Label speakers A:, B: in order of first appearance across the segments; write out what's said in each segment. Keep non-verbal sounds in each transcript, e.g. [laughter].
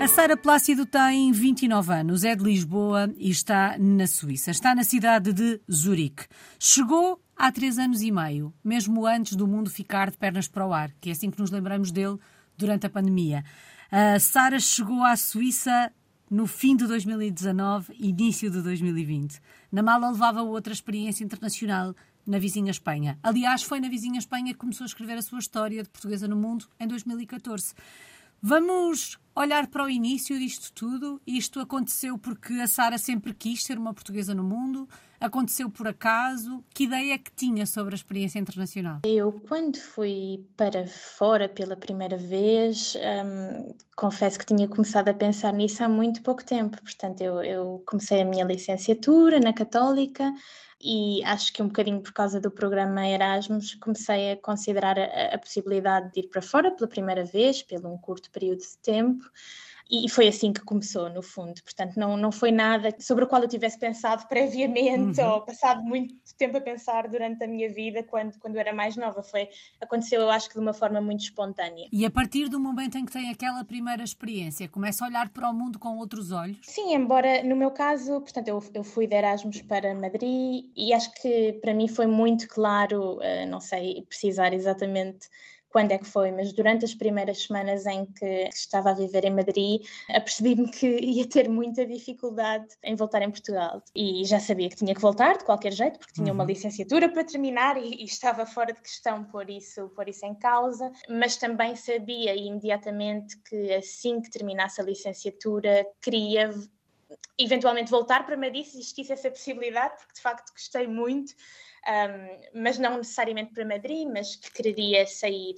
A: A Sara Plácido tem 29 anos, é de Lisboa e está na Suíça. Está na cidade de Zurique. Chegou há três anos e meio, mesmo antes do mundo ficar de pernas para o ar, que é assim que nos lembramos dele durante a pandemia. A Sara chegou à Suíça no fim de 2019, início de 2020. Na mala levava outra experiência internacional na vizinha Espanha. Aliás, foi na vizinha Espanha que começou a escrever a sua história de portuguesa no mundo em 2014. Vamos olhar para o início disto tudo. Isto aconteceu porque a Sara sempre quis ser uma portuguesa no mundo. Aconteceu por acaso? Que ideia que tinha sobre a experiência internacional?
B: Eu, quando fui para fora pela primeira vez, hum, confesso que tinha começado a pensar nisso há muito pouco tempo. Portanto, eu, eu comecei a minha licenciatura na Católica e acho que um bocadinho por causa do programa Erasmus comecei a considerar a, a possibilidade de ir para fora pela primeira vez, pelo um curto período de tempo e foi assim que começou, no fundo. Portanto, não, não foi nada sobre o qual eu tivesse pensado [laughs] previamente uhum. ou passado muito tempo a pensar durante a minha vida quando, quando era mais nova. Foi, aconteceu, eu acho que de uma forma muito espontânea.
A: E a partir do momento em que tem aquela primeira experiência, começa a olhar para o mundo com outros olhos?
B: Sim, embora no meu caso, portanto, eu, eu fui de Erasmus para Madrid e acho que para mim foi muito claro, uh, não sei precisar exatamente quando é que foi, mas durante as primeiras semanas em que estava a viver em Madrid, apercebi-me que ia ter muita dificuldade em voltar em Portugal. E já sabia que tinha que voltar de qualquer jeito, porque tinha uma uhum. licenciatura para terminar e, e estava fora de questão pôr isso, pôr isso em causa, mas também sabia imediatamente que assim que terminasse a licenciatura, queria eventualmente voltar para Madrid se existisse essa possibilidade, porque de facto gostei muito um, mas não necessariamente para Madrid, mas que quereria sair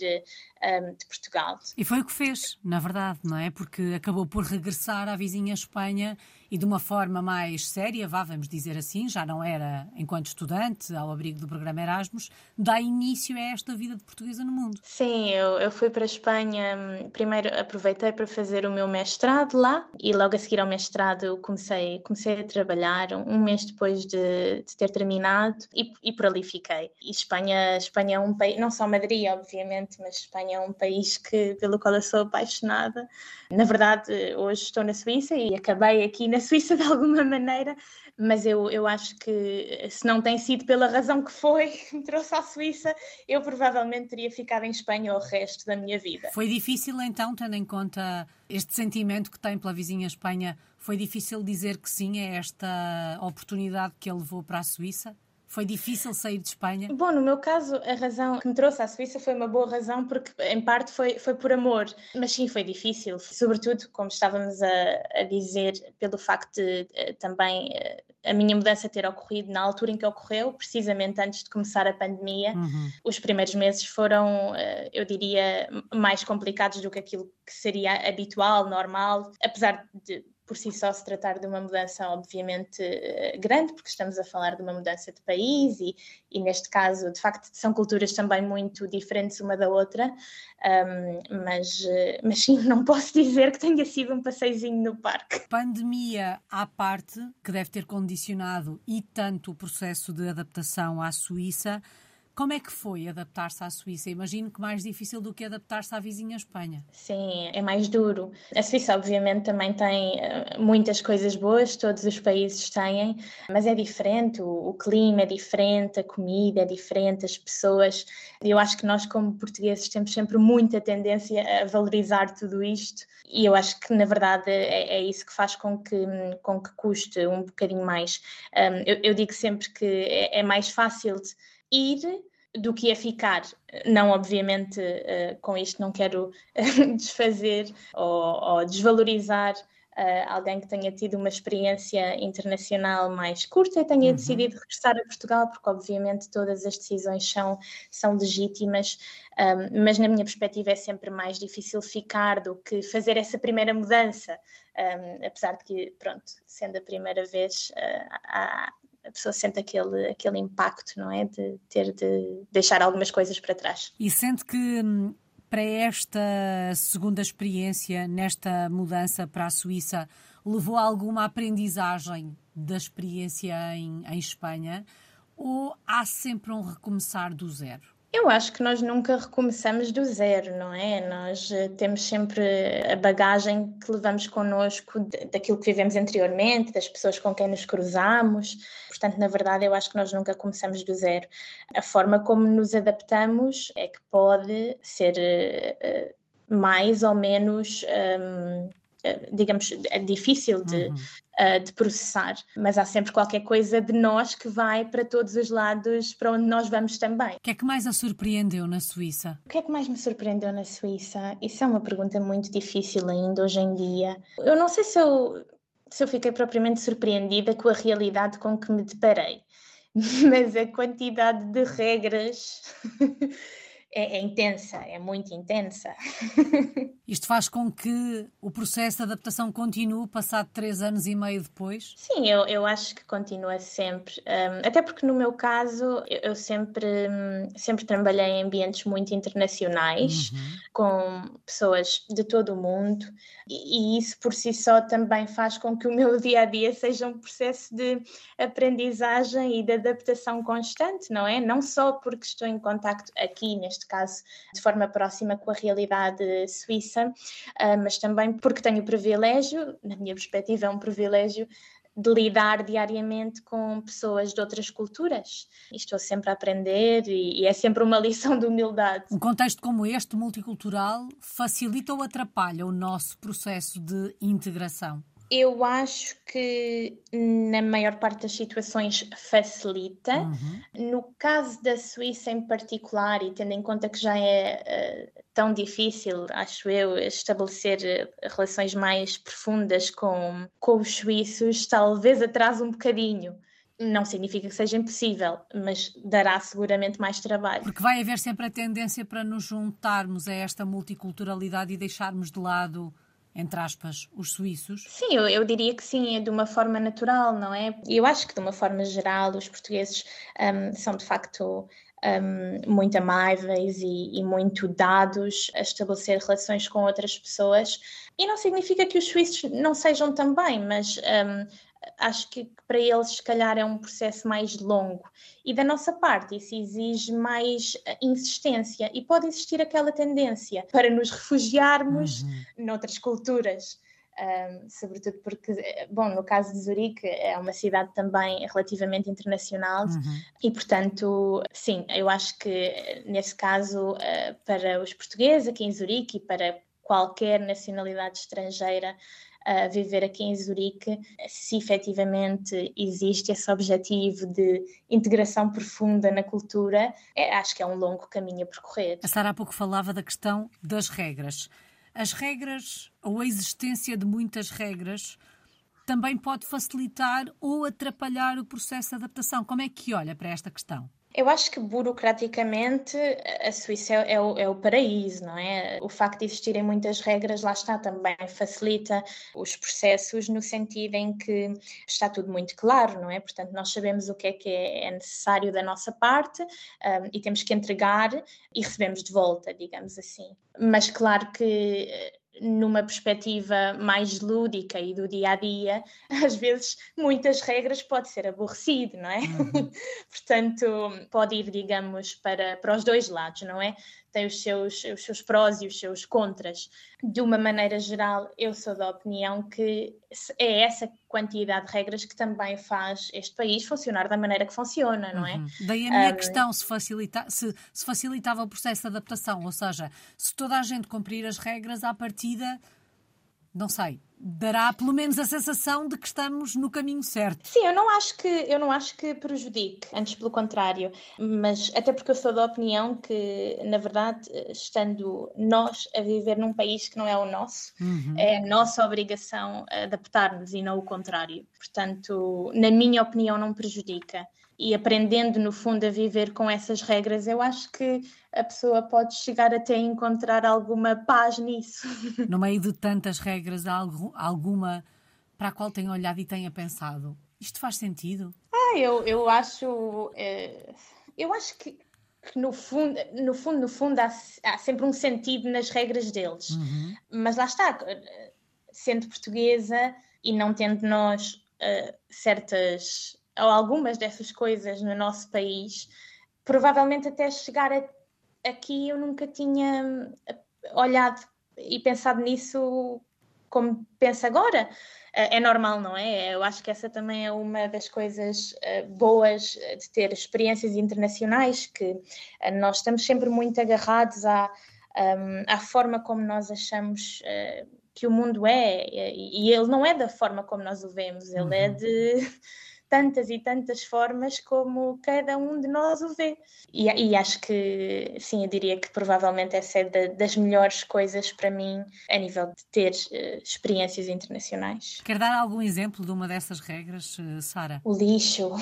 B: um, de Portugal.
A: E foi o que fez, na verdade, não é? Porque acabou por regressar à vizinha Espanha e de uma forma mais séria, vá, vamos dizer assim, já não era enquanto estudante, ao abrigo do programa Erasmus, dá início a esta vida de portuguesa no mundo.
B: Sim, eu, eu fui para a Espanha, hum, primeiro aproveitei para fazer o meu mestrado lá e logo a seguir ao mestrado comecei, comecei a trabalhar um mês depois de, de ter terminado e, e, por ali fiquei. E Espanha, Espanha é um país, não só Madrid, obviamente, mas Espanha é um país que, pelo qual eu sou apaixonada. Na verdade, hoje estou na Suíça e acabei aqui na Suíça [laughs] de alguma maneira, mas eu, eu acho que se não tem sido pela razão que foi [laughs] que me trouxe à Suíça, eu provavelmente teria ficado em Espanha o resto da minha vida.
A: Foi difícil então, tendo em conta este sentimento que tem pela vizinha Espanha, foi difícil dizer que sim a esta oportunidade que ele levou para a Suíça? Foi difícil sair de Espanha?
B: Bom, no meu caso, a razão que me trouxe à Suíça foi uma boa razão, porque em parte foi, foi por amor. Mas sim, foi difícil, sobretudo, como estávamos a, a dizer, pelo facto de uh, também uh, a minha mudança ter ocorrido na altura em que ocorreu, precisamente antes de começar a pandemia. Uhum. Os primeiros meses foram, uh, eu diria, mais complicados do que aquilo que seria habitual, normal, apesar de por si só se tratar de uma mudança, obviamente, eh, grande, porque estamos a falar de uma mudança de país e, e neste caso, de facto, são culturas também muito diferentes uma da outra, um, mas, eh, mas sim, [laughs] não posso dizer que tenha sido um passeizinho no parque.
A: Pandemia à parte, que deve ter condicionado e tanto o processo de adaptação à Suíça, como é que foi adaptar-se à Suíça? Imagino que mais difícil do que adaptar-se à vizinha Espanha.
B: Sim, é mais duro. A Suíça, obviamente, também tem uh, muitas coisas boas, todos os países têm, mas é diferente. O, o, clima é diferente, a comida é diferente, as pessoas. Eu acho que nós, como portugueses, temos sempre muita tendência a valorizar tudo isto, e eu acho que, na verdade, é, é isso que faz com que, com que custe um bocadinho mais. Um, eu, eu, digo sempre que é, é mais fácil. De, ir do que a ficar. Não, obviamente, uh, com isto não quero [laughs] desfazer ou, ou desvalorizar uh, alguém que tenha tido uma experiência internacional mais curta e tenha uhum. decidido regressar a Portugal, porque, obviamente, todas as decisões são, são legítimas, um, mas, na minha perspectiva, é sempre mais difícil ficar do que fazer essa primeira mudança. Um, apesar de que, pronto, sendo a primeira vez, uh, há, a pessoa sente aquele, aquele impacto, não é? De ter de deixar algumas coisas para trás.
A: E sente que hum, para esta segunda experiência, nesta mudança para a Suíça, levou alguma aprendizagem da experiência em, em Espanha ou há sempre um recomeçar do zero?
B: Eu acho que nós nunca recomeçamos do zero, não é? Nós uh, temos sempre a bagagem que levamos connosco daquilo que vivemos anteriormente, das pessoas com quem nos cruzamos. Portanto, na verdade, eu acho que nós nunca começamos do zero. A forma como nos adaptamos é que pode ser uh, mais ou menos. Um, digamos, é difícil de, uhum uh, de processar, mas há sempre qualquer coisa de nós que vai para todos os lados para onde nós vamos também.
A: O que é que mais a surpreendeu na Suíça?
B: O que é que mais me surpreendeu na Suíça? Isso é uma pergunta muito difícil ainda hoje em dia. Eu não sei se eu, se eu fiquei propriamente surpreendida com a realidade com que me deparei, [laughs] mas a quantidade de regras é, é, intensa, é muito intensa. [laughs]
A: Isto faz com que o processo de adaptação continue passado três anos e meio depois?
B: Sim, eu, eu acho que continua sempre. Um, até porque no meu caso eu, eu sempre, sempre trabalhei em ambientes muito internacionais, uhum. com pessoas de todo o mundo, e, e isso por si só também faz com que o meu dia a dia seja um processo de aprendizagem e de adaptação constante, não é? Não só porque estou em contacto aqui, neste neste caso de forma próxima com a realidade suíça, ah, mas também porque tenho o privilégio, na minha perspectiva, é um privilégio de lidar diariamente com pessoas de outras culturas. E estou sempre a aprender e, é sempre uma [laughs] lição de humildade.
A: Um contexto como este, multicultural, facilita ou atrapalha o nosso processo de integração?
B: Eu acho que na maior parte das situações facilita. Uhum. No caso da Suíça em particular, e tendo em conta que já é uh, tão difícil, acho eu, estabelecer uh, relações mais profundas com, com os suíços, talvez atrase um bocadinho. Não significa que seja impossível, mas dará seguramente mais trabalho.
A: Porque vai haver sempre a tendência para nos juntarmos a esta multiculturalidade e deixarmos de lado entre aspas, os suíços?
B: Sim, eu, eu diria que sim, é de uma forma natural, não é? Eu acho que de uma forma geral os portugueses um, são de facto um, muito amáveis e, e, muito dados a estabelecer relações com outras pessoas. E não significa que os suíços não sejam também, mas um, acho que para eles, se calhar, é um processo mais longo. E da nossa parte, isso exige mais eh, insistência. E pode existir aquela tendência para nos refugiarmos uhum. noutras culturas. Um, sobretudo porque, bom, no caso de Zurique é uma cidade também relativamente internacional uhum. e, portanto, sim, eu acho que nesse caso, uh, para os portugueses aqui em Zurique e para qualquer nacionalidade estrangeira, a viver aqui em Zurique, se efetivamente existe esse objetivo de integração profunda na cultura, é, acho que é um longo caminho a percorrer.
A: A Sara há pouco falava da questão das regras. As regras, ou a existência de muitas regras, também pode facilitar ou atrapalhar o processo de adaptação. Como é que olha para esta questão?
B: Eu acho que burocraticamente a Suíça é, é, o, é, o, paraíso, não é? O facto de existirem muitas regras, lá está, também facilita os processos no sentido em que está tudo muito claro, não é? Portanto, nós sabemos o que é que é, é necessário da nossa parte um, e temos que entregar e recebemos de volta, digamos assim. Mas claro que numa perspectiva mais lúdica e do dia a dia, [laughs] às vezes muitas regras pode ser aborrecido, não é? Uhum. [laughs] Portanto, pode ir, digamos, para, para os dois lados, não é? tem os seus, os seus prós e os seus contras. De uma maneira geral, eu sou da opinião que é essa quantidade de regras que também faz este país funcionar da maneira que funciona, não é?
A: Uhum. Daí a minha um... questão se, facilita, se, se facilitava o processo de adaptação, ou seja, se toda a gente cumprir as regras à partida, não sei, dará pelo menos a sensação de que estamos no caminho certo.
B: Sim, eu não acho que eu não acho que prejudique, antes pelo contrário, mas até porque eu sou da opinião que, na verdade, estando nós a viver num país que não é o nosso, uhum. é a nossa obrigação adaptar-nos e não o contrário. Portanto, na minha opinião, não prejudica e aprendendo no fundo a viver com essas regras, eu acho que a pessoa pode chegar até a encontrar alguma paz nisso. [laughs]
A: No meio de tantas regras, há alguma para a qual tenha olhado e tenha pensado, isto faz sentido?
B: Ah, eu, eu acho. É, eu acho que, que, no fundo, no fundo, no fundo há, há sempre um sentido nas regras deles. Uhum. Mas lá está, sendo portuguesa e não tendo nós uh, certas ou algumas dessas coisas no nosso país, provavelmente até chegar a aqui eu nunca tinha olhado e pensado nisso como penso agora. É normal, não é? Eu acho que essa também é uma das coisas boas de ter experiências internacionais, que nós estamos sempre muito agarrados à, à forma como nós achamos que o mundo é, e ele não é da forma como nós o vemos, ele é uhum. é de tantas e tantas formas como cada um de nós o vê. E, e acho que, sim, eu diria que provavelmente essa é da, das melhores coisas para mim a nível de ter uh, experiências internacionais.
A: Quer dar algum exemplo de uma dessas regras, uh, Sara?
B: O lixo. uh,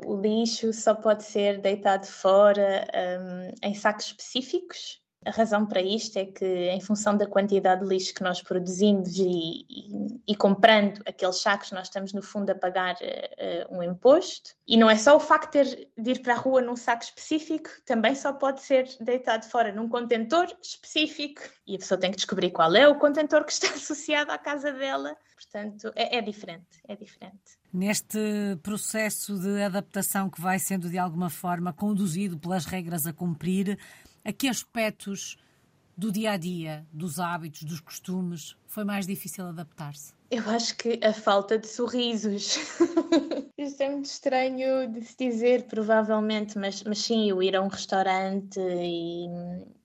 B: [laughs] o lixo só pode ser deitado fora um, em sacos específicos a razão para isto é que, em função da quantidade de lixo que nós produzimos e, e, e comprando aqueles sacos, nós estamos, no fundo, a pagar uh, um imposto. E não é só o facto de, ter, de ir para a rua num saco específico, também só pode ser deitado fora num contentor específico. E a pessoa tem que descobrir qual é o contentor que está [laughs] associado à casa dela. Portanto, é, é diferente, é diferente.
A: Neste processo de adaptação que vai sendo, de alguma forma, conduzido pelas regras a cumprir, a que aspectos do dia a dia, dos hábitos, dos costumes, foi mais difícil adaptar-se?
B: Eu acho que a falta de sorrisos. [laughs] Isto é muito estranho de se dizer, provavelmente, mas, mas sim, eu ir a um restaurante e,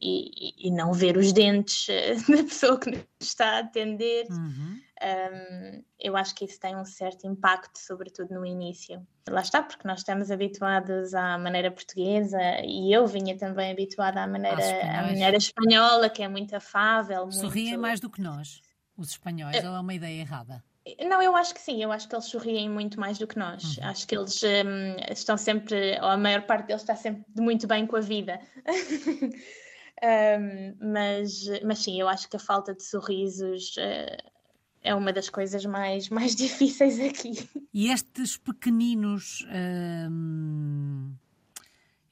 B: e, e não ver os dentes [laughs] da pessoa que nos está a atender. Uhum. Um, eu acho que isso tem um certo impacto, sobretudo no início. Lá está, porque nós estamos habituados à maneira portuguesa e eu vinha também habituada à maneira, à maneira espanhola, que é muito afável. Muito...
A: Sorriem mais do que nós, os espanhóis, ou é uma ideia errada?
B: Não, eu acho que sim, eu acho que eles sorriem muito mais do que nós. Uhum. Acho que eles um, estão sempre, ou a maior parte deles está sempre muito bem com a vida. [laughs] um, mas, mas sim, eu acho que a falta de sorrisos uh, é uma das coisas mais, mais [laughs] difíceis aqui.
A: E estes pequeninos. Hum,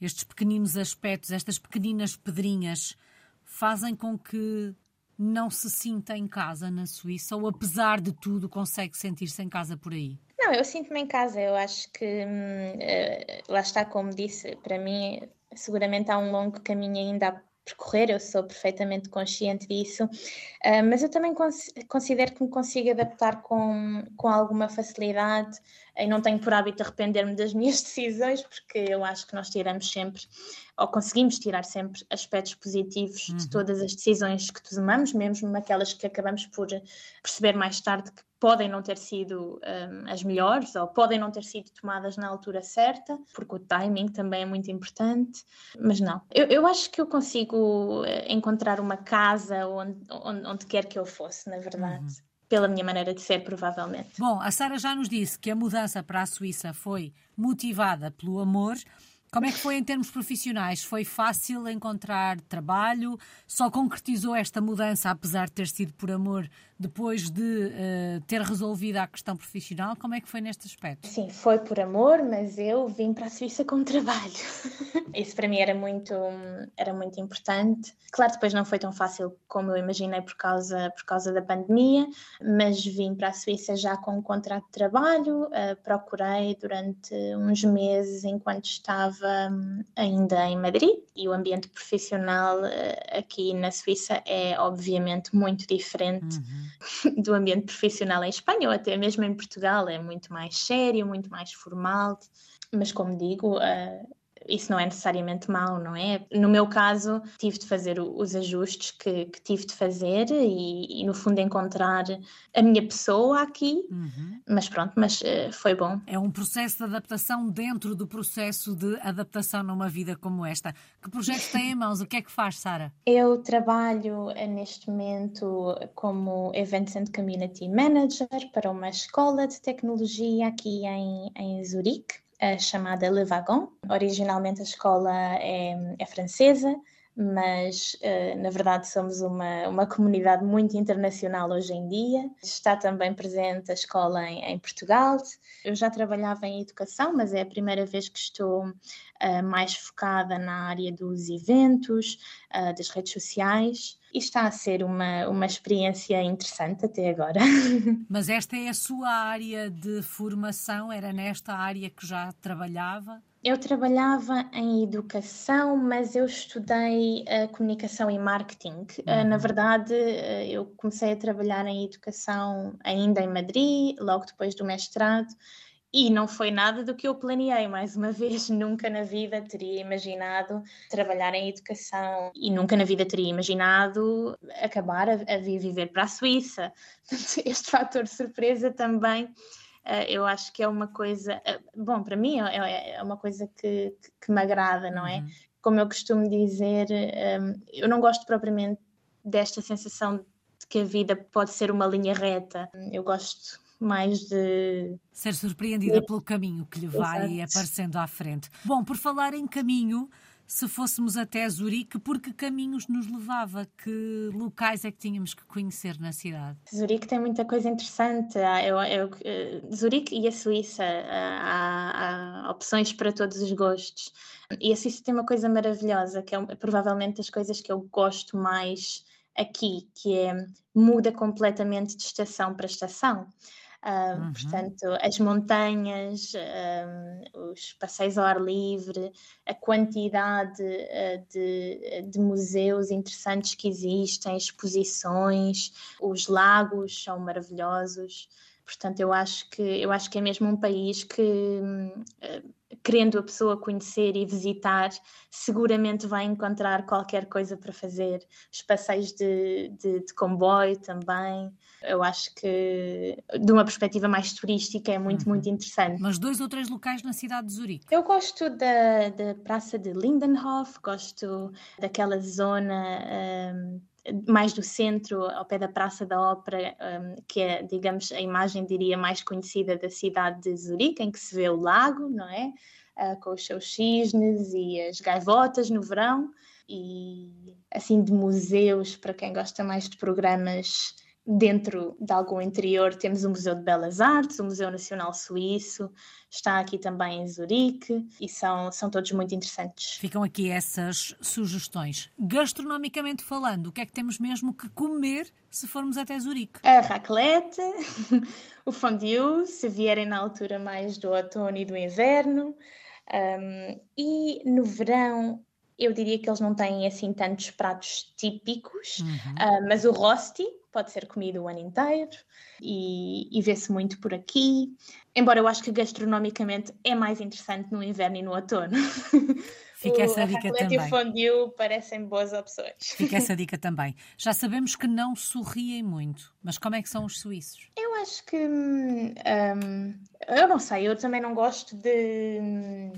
A: estes pequeninos aspectos, estas pequeninas pedrinhas, fazem com que não se sinta em casa na Suíça ou, apesar de tudo, consegue sentir-se em casa por aí?
B: Não, eu sinto-me em casa. Eu acho que, hum, eh, lá está, como disse, para mim, seguramente há um longo caminho ainda percorrer, eu sou perfeitamente consciente disso, uh, mas eu também cons considero que me consigo adaptar com, com alguma facilidade e não tenho por hábito arrepender-me das minhas [laughs] decisões, porque eu acho que nós tiramos sempre, ou conseguimos tirar sempre aspectos positivos uhum. de todas as decisões que tomamos, mesmo aquelas que acabamos por perceber mais tarde que podem não ter sido um, as melhores ou podem não ter sido tomadas na altura certa, porque o timing também é muito importante, mas não. Eu, eu acho que eu consigo eh, encontrar uma casa onde, onde, onde quer que eu fosse, na verdade. Uhum. Pela minha maneira de ser, provavelmente.
A: Bom, a Sara já nos disse que a mudança para a Suíça foi motivada pelo amor. Como é que foi em termos profissionais? Foi fácil encontrar trabalho? Só concretizou esta mudança, apesar de ter sido por amor, depois de uh, ter resolvido a questão profissional? Como é que foi neste aspecto?
B: Sim, foi por amor, mas eu vim para a Suíça com trabalho. [laughs] Isso para mim era muito, era muito importante. Claro, depois não foi tão fácil como eu imaginei por causa, por causa da pandemia, mas vim para a Suíça já com um contrato de trabalho. Uh, procurei durante uns meses enquanto estava um, ainda em Madrid e o ambiente profissional uh, aqui na Suíça é obviamente muito diferente. Uhum [laughs] do ambiente profissional em Espanha ou até mesmo em Portugal. É muito mais sério, muito mais formal. Mas, como digo, uh, isso não é necessariamente mau, não é? No meu caso, tive de fazer os ajustes que, que tive de fazer e, e, no fundo, encontrar a minha pessoa aqui. Uhum. Mas pronto, mas uh, foi bom.
A: É um processo de adaptação dentro do processo de adaptação numa vida como esta. Que projetos tem em mãos? O que é que faz, Sara?
B: Eu trabalho eh, neste momento como Events and Community Manager para uma escola de tecnologia aqui em, em Zurique chamada Le Wagon. Originalmente a escola é, é francesa, mas uh, na verdade somos uma, uma comunidade muito internacional hoje em dia. Está também presente a escola em, em Portugal. Eu já trabalhava em educação, mas é a primeira vez que estou uh, mais focada na área dos eventos, uh, das redes sociais e está a ser uma, uma experiência interessante até agora. [laughs]
A: Mas esta é a sua área de formação? Era nesta área que já trabalhava?
B: Eu trabalhava em educação, mas eu estudei uh, comunicação e marketing. Uh, na verdade, uh, eu comecei a trabalhar em educação ainda em Madrid, logo depois do mestrado, e não foi nada do que eu planeei. Mais uma [laughs] vez, nunca na vida teria imaginado trabalhar em educação e nunca na vida teria imaginado acabar a, a viver para a Suíça. [laughs] Este fator surpresa também eu acho que é uma coisa, uh, bom, para mim é, é, é uma coisa que, que, me agrada, não é? Uhum. Como eu costumo dizer, ehm, eu não gosto propriamente desta sensação de que a vida pode ser uma linha reta. Eu gosto mais de.
A: Ser surpreendida pelo caminho que lhe vai Exato. aparecendo à frente. Bom, por falar em caminho, se fôssemos até Zurique, por que caminhos nos levava? Que locais é que tínhamos que conhecer na cidade?
B: Zurique tem muita coisa interessante. Eu, eu, eh, Zurique e a Suíça, há, há, opções para todos os gostos. E a Suíça tem uma coisa maravilhosa, que é provavelmente das coisas que eu gosto mais aqui, que é muda completamente de estação para estação. Uh, uhum. Portanto, as montanhas, uh, os passeios ao ar livre, a quantidade uh, de, de, museus interessantes que existem, exposições, os lagos são maravilhosos. Portanto, eu acho que eu acho que é mesmo um país que querendo a pessoa conhecer e visitar, seguramente vai encontrar qualquer coisa para fazer. Os passeios de, de, de, comboio também. Eu acho que, de uma perspectiva mais turística, é muito, uhum. muito interessante.
A: Mas dois ou três locais na cidade de Zurique?
B: Eu gosto da, da Praça de Lindenhof, gosto daquela zona. Um, mais do centro, ao pé da Praça da Ópera, um, que é, digamos, a imagem, diria, mais conhecida da cidade de Zurique, em que se vê o lago, não é? Uh, com os seus cisnes e as gaivotas no verão, e assim de museus, para quem gosta mais de programas Dentro de algum interior temos o Museu de Belas Artes, o Museu Nacional Suíço, está aqui também em Zurique e são, são todos muito interessantes.
A: Ficam aqui essas sugestões. Gastronomicamente falando, o que é que temos mesmo que comer se formos até Zurique?
B: A raclette, [laughs] o fondue, se vierem na altura mais do outono e do inverno. Um, e no verão eu diria que eles não têm assim tantos pratos típicos, uhum. uh, mas o rosti, pode ser comido o ano inteiro e, e vê-se muito por aqui. Embora eu acho que gastronomicamente é mais interessante no inverno e no outono. [laughs]
A: Fica essa dica também.
B: o fondue parecem boas opções.
A: Fica essa [laughs] dica também. Já sabemos que não sorriem muito, mas como é que são os suíços?
B: Eu acho que. Hum, eu não sei, eu também não gosto de.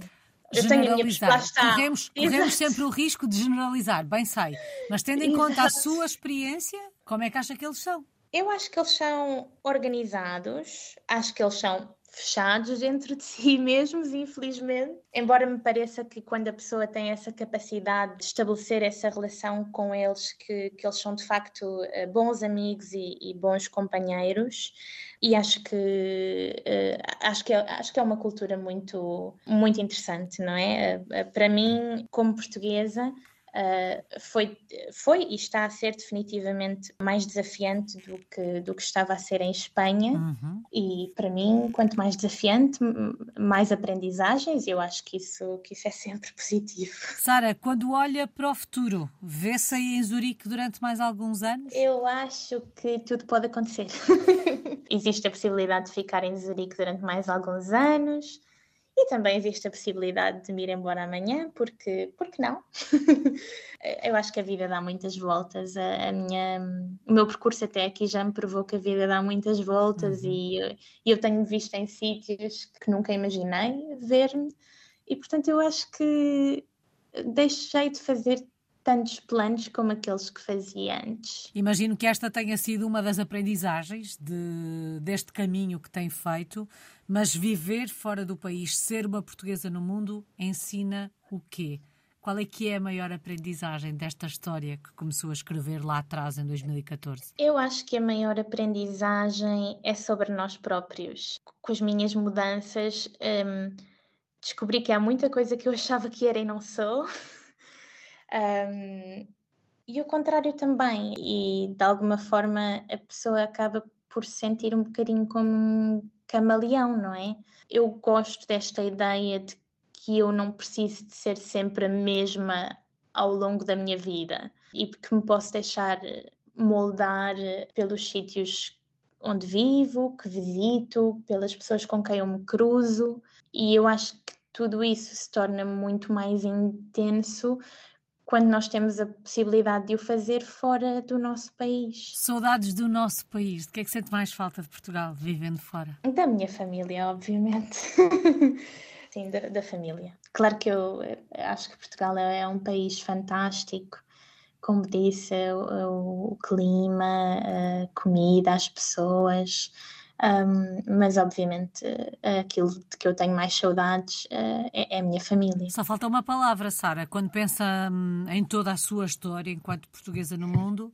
A: Eu tenho a minha corremos, [laughs] corremos sempre o risco de generalizar, bem sei. Mas tendo em Exato. conta a sua experiência, como é que acha que eles são?
B: Eu acho que eles são organizados, acho que eles são fechados dentro de [laughs] si mesmos, infelizmente. Embora me pareça que quando a pessoa tem essa capacidade de estabelecer essa relação com eles, que, que eles são de facto eh, bons amigos e, e bons companheiros, e acho que uh, acho que é, acho que é uma cultura muito muito interessante, não é? Uh, para mim, como portuguesa, Uh, foi, foi e está a ser definitivamente mais desafiante do que, do que estava a ser em Espanha. Uhum. E para mim, quanto mais desafiante, mais aprendizagens, eu acho que isso, que isso é sempre [laughs] positivo.
A: Sara, quando olha para o futuro, vê-se aí em Zurique durante mais alguns anos?
B: Eu acho que tudo pode acontecer. [laughs] Existe a possibilidade de ficar em Zurique durante mais alguns anos. E também existe a possibilidade de me ir embora amanhã, porque, porque não? [laughs] eu acho que a vida dá muitas voltas. A, a, minha, o meu percurso até aqui já me provou que a vida dá muitas voltas uhum. e, e eu tenho visto em sítios que nunca imaginei ver-me. E portanto eu acho que deixei de fazer tantos planos como aqueles que fazia antes.
A: Imagino que esta tenha sido uma das aprendizagens de, deste caminho que tem feito, mas viver fora do país, ser uma portuguesa no mundo, ensina o quê? Qual é que é a maior aprendizagem desta história que começou a escrever lá atrás, em 2014?
B: Eu acho que a maior aprendizagem é sobre nós próprios. Com as minhas mudanças, hum, descobri que há muita coisa que eu achava que era e não sou. [laughs] Um, e o contrário também, e de alguma forma a pessoa acaba por se sentir um bocadinho como um camaleão, não é? Eu gosto desta ideia de que eu não preciso de ser sempre a mesma ao longo da minha vida e que me posso deixar moldar pelos sítios onde vivo, que visito, pelas pessoas com quem eu me cruzo, e eu acho que tudo isso se torna muito mais intenso quando nós temos a possibilidade de o fazer fora do nosso país.
A: Saudades do nosso país. De que é que sente mais falta de Portugal, vivendo fora?
B: Da minha família, obviamente. [laughs] Sim, da, da, família. Claro que eu acho que Portugal é, é um país fantástico, como disse, o, o clima, a comida, as pessoas. Um, mas obviamente aquilo de que eu tenho mais saudades uh, é, é, a minha família.
A: Só falta uma palavra, Sara. Quando pensa hum, em toda a sua história enquanto portuguesa no mundo,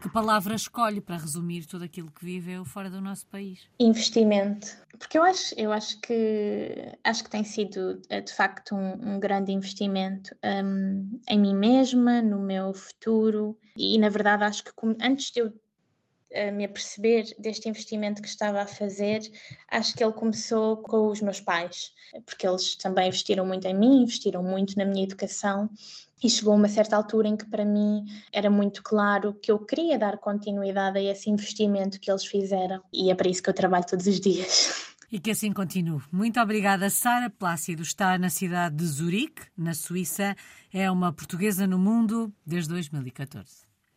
A: que palavra escolhe para resumir tudo aquilo que viveu fora do nosso país?
B: Investimento. Porque eu acho, eu acho que acho que tem sido eh, de facto um, um grande investimento um, em mim mesma, no meu futuro e na verdade acho que antes de eu me aperceber deste investimento que estava a fazer, acho que ele começou com os meus pais, porque eles também investiram muito em mim, investiram muito na minha educação e chegou a uma certa altura em que para mim era muito claro que eu queria dar continuidade a esse investimento que eles fizeram e é para isso que eu trabalho todos os dias.
A: E que assim continue. Muito obrigada, Sara Plácido. Está na cidade de Zurique, na Suíça. É uma portuguesa no mundo desde 2014.